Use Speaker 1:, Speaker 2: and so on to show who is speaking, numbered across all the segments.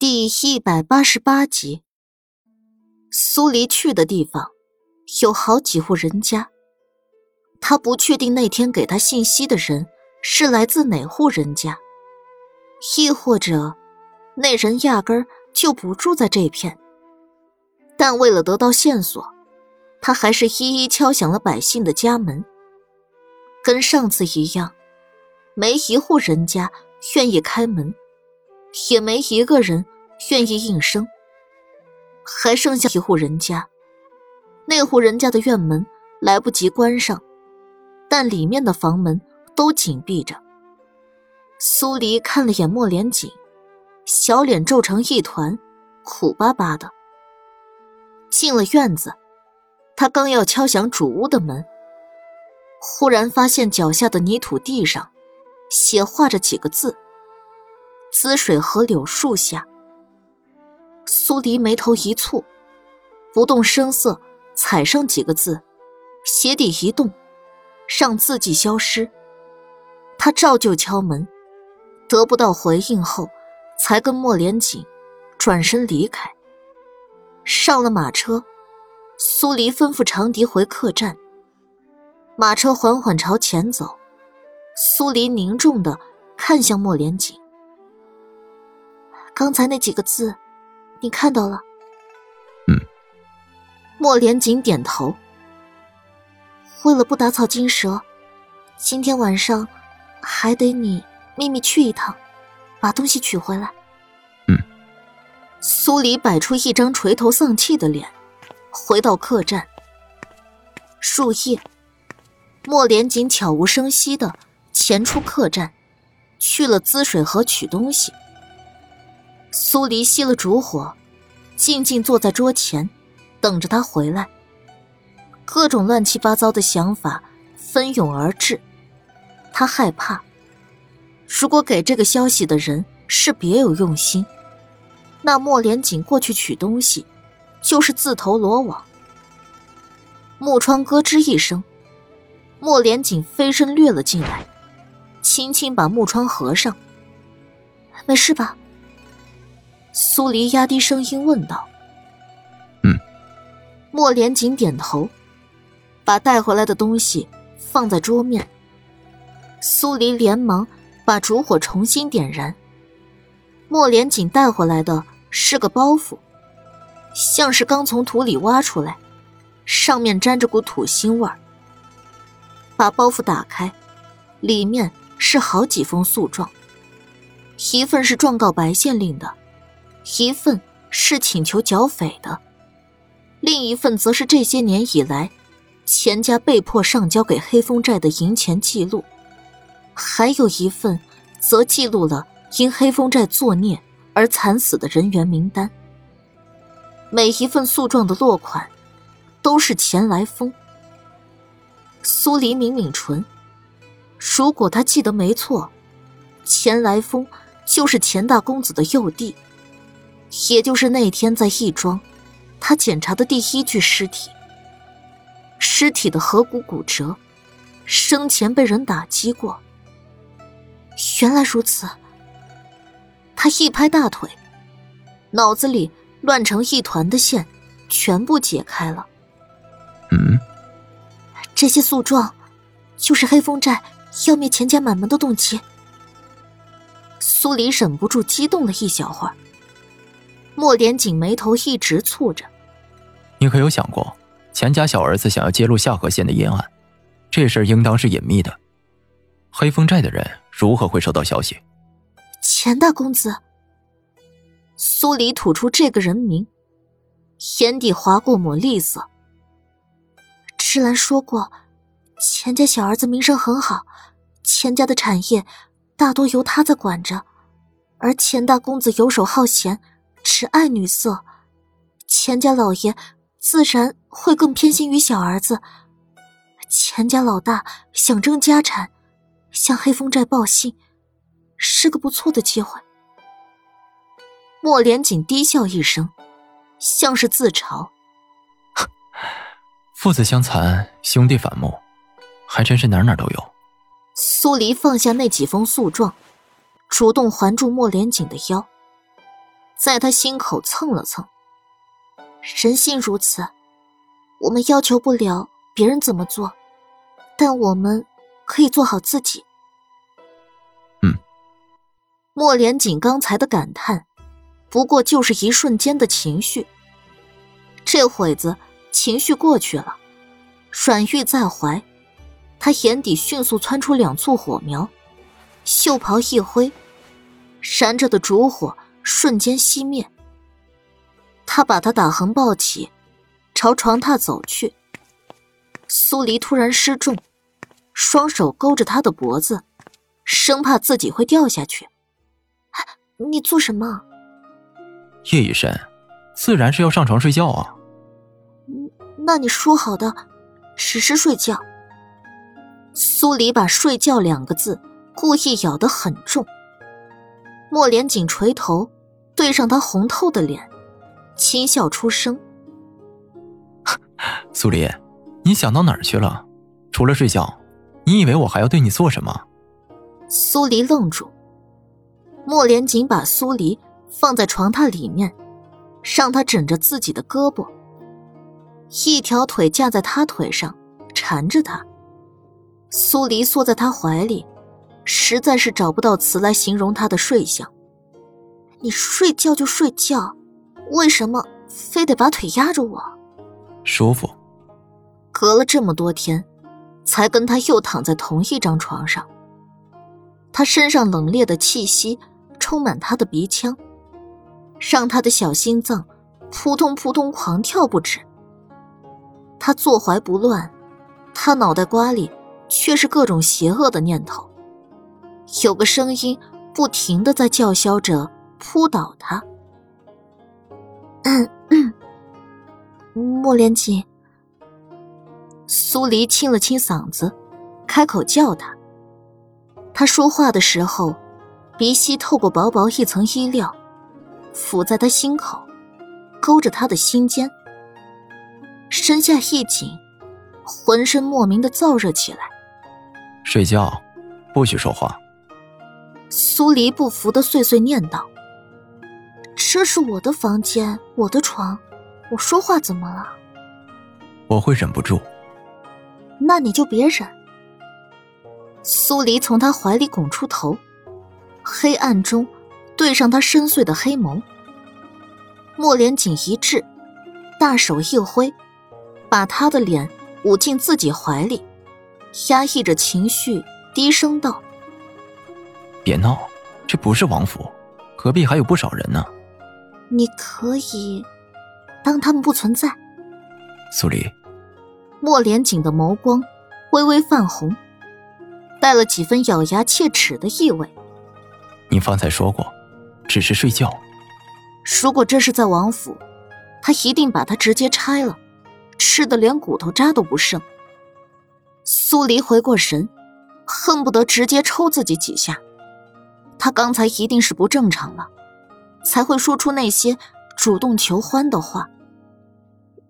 Speaker 1: 第一百八十八集，苏黎去的地方有好几户人家，他不确定那天给他信息的人是来自哪户人家，亦或者那人压根儿就不住在这片。但为了得到线索，他还是一一敲响了百姓的家门。跟上次一样，没一户人家愿意开门。也没一个人愿意应声，还剩下一户人家。那户人家的院门来不及关上，但里面的房门都紧闭着。苏黎看了眼莫连锦，小脸皱成一团，苦巴巴的。进了院子，他刚要敲响主屋的门，忽然发现脚下的泥土地上，写画着几个字。滋水河柳树下，苏黎眉头一蹙，不动声色踩上几个字，鞋底一动，让字迹消失。他照旧敲门，得不到回应后，才跟莫连锦转身离开。上了马车，苏黎吩咐长笛回客栈。马车缓缓朝前走，苏黎凝重的看向莫连锦。刚才那几个字，你看到了？
Speaker 2: 嗯。
Speaker 1: 莫连锦点头。为了不打草惊蛇，今天晚上还得你秘密去一趟，把东西取回来。
Speaker 2: 嗯。
Speaker 1: 苏黎摆出一张垂头丧气的脸，回到客栈。树叶，莫连锦悄无声息的潜出客栈，去了滋水河取东西。苏黎熄了烛火，静静坐在桌前，等着他回来。各种乱七八糟的想法纷涌而至，他害怕，如果给这个消息的人是别有用心，那莫连锦过去取东西，就是自投罗网。木窗咯吱一声，莫连锦飞身掠了进来，轻轻把木窗合上。没事吧？苏黎压低声音问道：“
Speaker 2: 嗯。”
Speaker 1: 莫连锦点头，把带回来的东西放在桌面。苏黎连忙把烛火重新点燃。莫连锦带回来的是个包袱，像是刚从土里挖出来，上面沾着股土腥味儿。把包袱打开，里面是好几封诉状，一份是状告白县令的。一份是请求剿匪的，另一份则是这些年以来钱家被迫上交给黑风寨的银钱记录，还有一份则记录了因黑风寨作孽而惨死的人员名单。每一份诉状的落款都是钱来风。苏黎抿抿唇，如果他记得没错，钱来风就是钱大公子的幼弟。也就是那天在义庄，他检查的第一具尸体。尸体的颌骨骨折，生前被人打击过。原来如此。他一拍大腿，脑子里乱成一团的线全部解开了。
Speaker 2: 嗯，
Speaker 1: 这些诉状，就是黑风寨要灭钱家满门的动机。苏黎忍不住激动了一小会儿。莫连锦眉头一直蹙着。
Speaker 2: 你可有想过，钱家小儿子想要揭露下河县的阴暗，这事儿应当是隐秘的。黑风寨的人如何会收到消息？
Speaker 1: 钱大公子。苏黎吐出这个人名，眼底划过抹厉色。芝兰说过，钱家小儿子名声很好，钱家的产业大多由他在管着，而钱大公子游手好闲。只爱女色，钱家老爷自然会更偏心于小儿子。钱家老大想争家产，向黑风寨报信，是个不错的机会。莫连锦低笑一声，像是自嘲：“
Speaker 2: 父子相残，兄弟反目，还真是哪哪都有。”
Speaker 1: 苏黎放下那几封诉状，主动环住莫连锦的腰。在他心口蹭了蹭。人性如此，我们要求不了别人怎么做，但我们可以做好自己。
Speaker 2: 嗯。
Speaker 1: 莫连锦刚才的感叹，不过就是一瞬间的情绪。这会子情绪过去了，软玉在怀，他眼底迅速窜出两簇火苗，袖袍一挥，燃着的烛火瞬间熄灭。他把他打横抱起，朝床榻走去。苏黎突然失重，双手勾着他的脖子，生怕自己会掉下去。你做什么？
Speaker 2: 夜已深，自然是要上床睡觉啊。
Speaker 1: 那你说好的，只是睡觉。苏黎把“睡觉”两个字故意咬得很重。莫连锦垂头，对上他红透的脸。轻笑出声：“
Speaker 2: 苏黎，你想到哪儿去了？除了睡觉，你以为我还要对你做什么？”
Speaker 1: 苏黎愣住。莫连锦把苏黎放在床榻里面，让他枕着自己的胳膊，一条腿架在他腿上，缠着他。苏黎缩在他怀里，实在是找不到词来形容他的睡相。你睡觉就睡觉。为什么非得把腿压着我？
Speaker 2: 舒服。
Speaker 1: 隔了这么多天，才跟他又躺在同一张床上。他身上冷冽的气息充满他的鼻腔，让他的小心脏扑通扑通狂跳不止。他坐怀不乱，他脑袋瓜里却是各种邪恶的念头。有个声音不停的在叫嚣着扑倒他。嗯嗯，莫连锦。苏黎清了清嗓子，开口叫他。他说话的时候，鼻息透过薄薄一层衣料，抚在他心口，勾着他的心尖。身下一紧，浑身莫名的燥热起来。
Speaker 2: 睡觉，不许说话。
Speaker 1: 苏黎不服的碎碎念道。这是我的房间，我的床，我说话怎么了？
Speaker 2: 我会忍不住。
Speaker 1: 那你就别忍。苏黎从他怀里拱出头，黑暗中对上他深邃的黑眸。莫连锦一滞，大手一挥，把他的脸捂进自己怀里，压抑着情绪，低声道：“
Speaker 2: 别闹，这不是王府，隔壁还有不少人呢。”
Speaker 1: 你可以当他们不存在。
Speaker 2: 苏黎，
Speaker 1: 莫连锦的眸光微微泛红，带了几分咬牙切齿的意味。
Speaker 2: 你方才说过，只是睡觉。
Speaker 1: 如果这是在王府，他一定把他直接拆了，吃的连骨头渣都不剩。苏黎回过神，恨不得直接抽自己几下。他刚才一定是不正常了。才会说出那些主动求欢的话。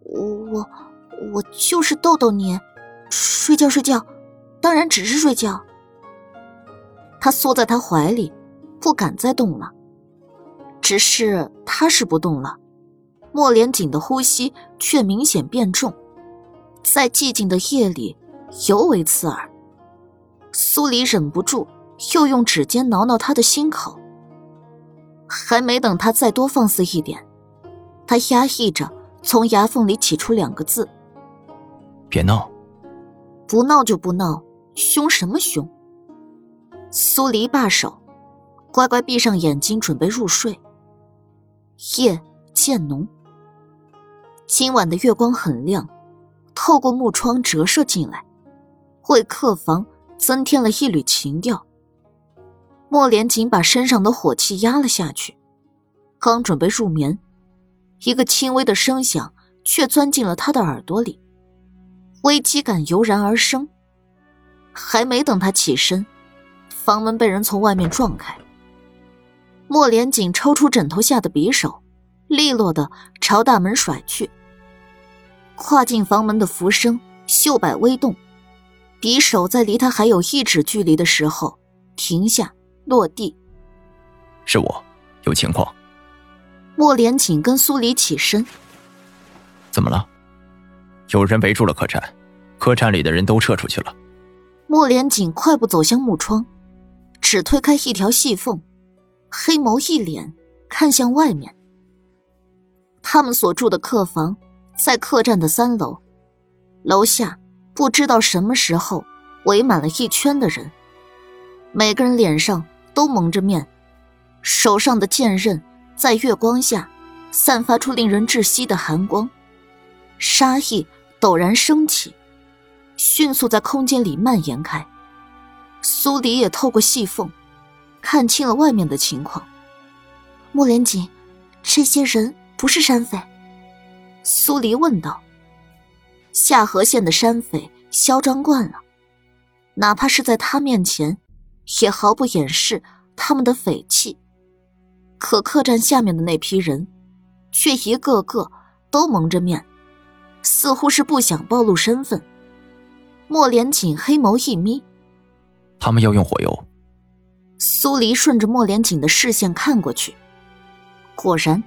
Speaker 1: 我我就是逗逗你，睡觉睡觉，当然只是睡觉。他缩在他怀里，不敢再动了。只是他是不动了，莫连锦的呼吸却明显变重，在寂静的夜里尤为刺耳。苏黎忍不住，又用指尖挠挠他的心口。还没等他再多放肆一点，他压抑着从牙缝里挤出两个字：“
Speaker 2: 别闹。”
Speaker 1: 不闹就不闹，凶什么凶？苏黎罢手，乖乖闭上眼睛准备入睡。夜渐浓，今晚的月光很亮，透过木窗折射进来，为客房增添了一缕情调。莫连锦把身上的火气压了下去，刚准备入眠，一个轻微的声响却钻进了他的耳朵里，危机感油然而生。还没等他起身，房门被人从外面撞开。莫连锦抽出枕头下的匕首，利落的朝大门甩去。跨进房门的浮生袖摆微动，匕首在离他还有一指距离的时候停下。落地，
Speaker 2: 是我，有情况。
Speaker 1: 莫连锦跟苏黎起身。
Speaker 2: 怎么了？有人围住了客栈，客栈里的人都撤出去了。
Speaker 1: 莫连锦快步走向木窗，只推开一条细缝，黑眸一脸看向外面。他们所住的客房在客栈的三楼，楼下不知道什么时候围满了一圈的人，每个人脸上都蒙着面，手上的剑刃在月光下散发出令人窒息的寒光，杀意陡然升起，迅速在空间里蔓延开。苏黎也透过细缝看清了外面的情况。莫连锦，这些人。不是山匪，苏黎问道。夏河县的山匪嚣张惯了，哪怕是在他面前，也毫不掩饰他们的匪气。可客栈下面的那批人，却一个个都蒙着面，似乎是不想暴露身份。莫连锦黑眸一眯，
Speaker 2: 他们要用火油。
Speaker 1: 苏黎顺着莫连锦的视线看过去，果然。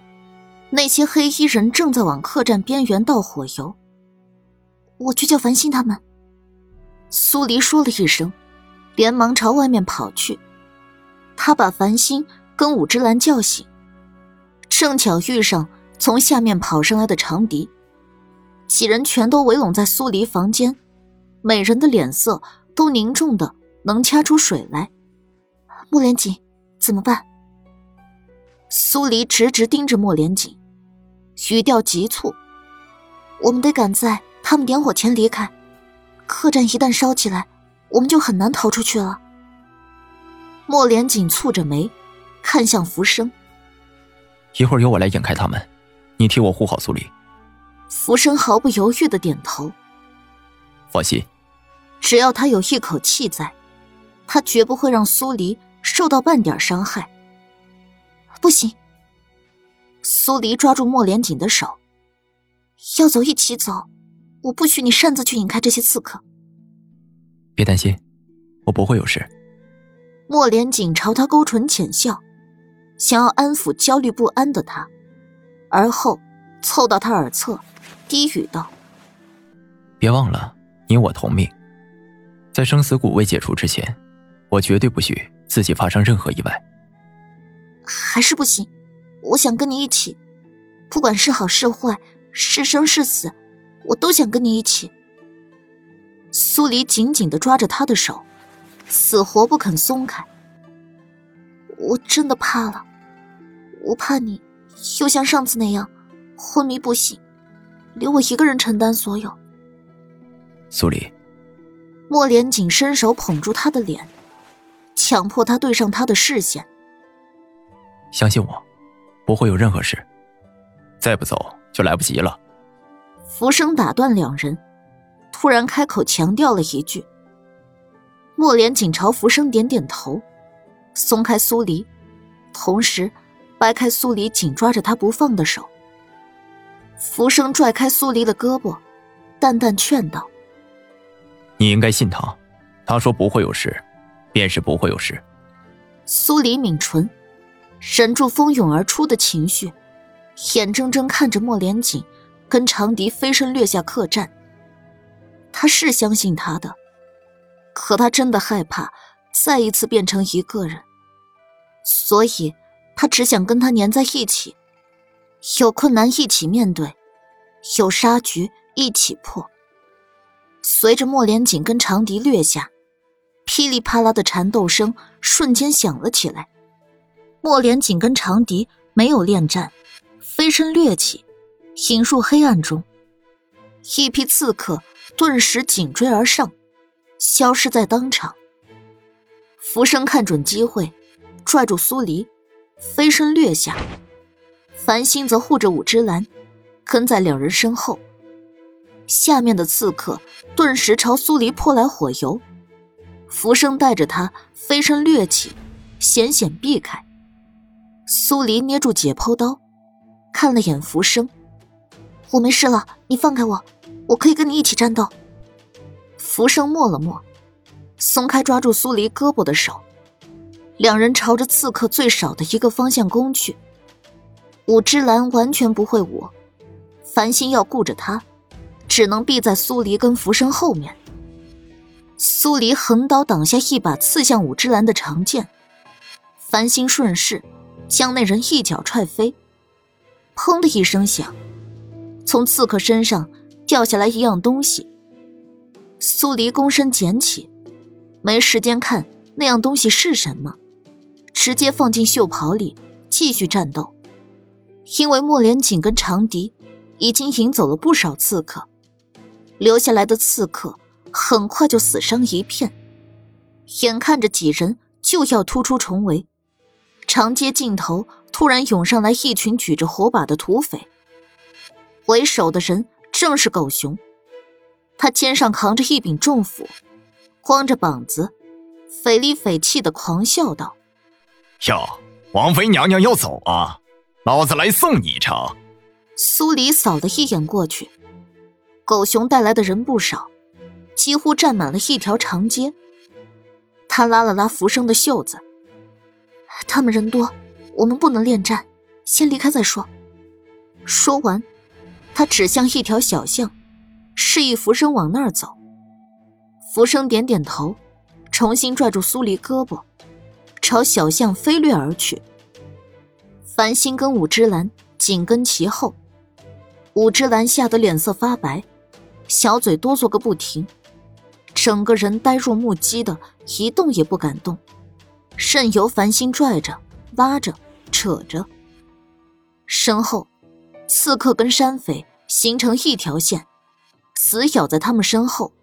Speaker 1: 那些黑衣人正在往客栈边缘倒火油。我去叫繁星他们。苏黎说了一声，连忙朝外面跑去。他把繁星跟武之兰叫醒，正巧遇上从下面跑上来的长笛。几人全都围拢在苏黎房间，每人的脸色都凝重的能掐出水来。莫连锦，怎么办？苏黎直直盯着莫连锦。语调急促。我们得赶在他们点火前离开，客栈一旦烧起来，我们就很难逃出去了。莫莲锦蹙着眉，看向浮生。
Speaker 2: 一会儿由我来引开他们，你替我护好苏黎。
Speaker 1: 浮生毫不犹豫的点头。
Speaker 2: 放心，
Speaker 1: 只要他有一口气在，他绝不会让苏黎受到半点伤害。不行。苏黎抓住莫连锦的手，要走一起走，我不许你擅自去引开这些刺客。
Speaker 2: 别担心，我不会有事。
Speaker 1: 莫连锦朝他勾唇浅笑，想要安抚焦虑不安的他，而后凑到他耳侧，低语道：“
Speaker 2: 别忘了，你我同命，在生死谷未解除之前，我绝对不许自己发生任何意外。”
Speaker 1: 还是不行。我想跟你一起，不管是好是坏，是生是死，我都想跟你一起。苏黎紧紧的抓着他的手，死活不肯松开。我真的怕了，我怕你又像上次那样昏迷不醒，留我一个人承担所有。
Speaker 2: 苏黎，
Speaker 1: 莫连锦伸手捧住他的脸，强迫他对上他的视线。
Speaker 2: 相信我。不会有任何事，再不走就来不及了。
Speaker 1: 浮生打断两人，突然开口强调了一句。莫连锦朝浮生点点头，松开苏黎，同时掰开苏黎紧抓着他不放的手。浮生拽开苏黎的胳膊，淡淡劝道：“
Speaker 2: 你应该信他，他说不会有事，便是不会有事。”
Speaker 1: 苏黎抿唇。忍住蜂涌而出的情绪，眼睁睁看着莫连锦跟长笛飞身掠下客栈。他是相信他的，可他真的害怕再一次变成一个人，所以他只想跟他粘在一起，有困难一起面对，有杀局一起破。随着莫连锦跟长笛掠下，噼里啪啦的缠斗声瞬间响了起来。莫连锦跟长笛没有恋战，飞身掠起，引入黑暗中。一批刺客顿时紧追而上，消失在当场。浮生看准机会，拽住苏黎，飞身掠下。繁星则护着武之兰，跟在两人身后。下面的刺客顿时朝苏黎泼来火油，浮生带着他飞身掠起，险险避开。苏黎捏住解剖刀，看了眼浮生：“我没事了，你放开我，我可以跟你一起战斗。”浮生默了默，松开抓住苏黎胳膊的手，两人朝着刺客最少的一个方向攻去。武之兰完全不会武，繁星要顾着他，只能避在苏黎跟浮生后面。苏黎横刀挡下一把刺向武之兰的长剑，繁星顺势将那人一脚踹飞，砰的一声响，从刺客身上掉下来一样东西。苏黎躬身捡起，没时间看那样东西是什么，直接放进袖袍里继续战斗。因为莫连锦跟长笛已经引走了不少刺客，留下来的刺客。很快就死伤一片，眼看着几人就要突出重围，长街尽头突然涌上来一群举着火把的土匪。为首的人正是狗熊，他肩上扛着一柄重斧，光着膀子，匪里匪气的狂笑道：“
Speaker 3: 哟，王妃娘娘要走啊，老子来送你一程。”
Speaker 1: 苏黎扫了一眼过去，狗熊带来的人不少。几乎占满了一条长街。他拉了拉浮生的袖子。他们人多，我们不能恋战，先离开再说。说完，他指向一条小巷，示意浮生往那儿走。浮生点点头，重新拽住苏黎胳膊，朝小巷飞掠而去。繁星跟武之兰紧跟其后。武之兰吓得脸色发白，小嘴哆嗦个不停。整个人呆若木鸡的，一动也不敢动，任由繁星拽着、拉着、扯着。身后，刺客跟山匪形成一条线，死咬在他们身后。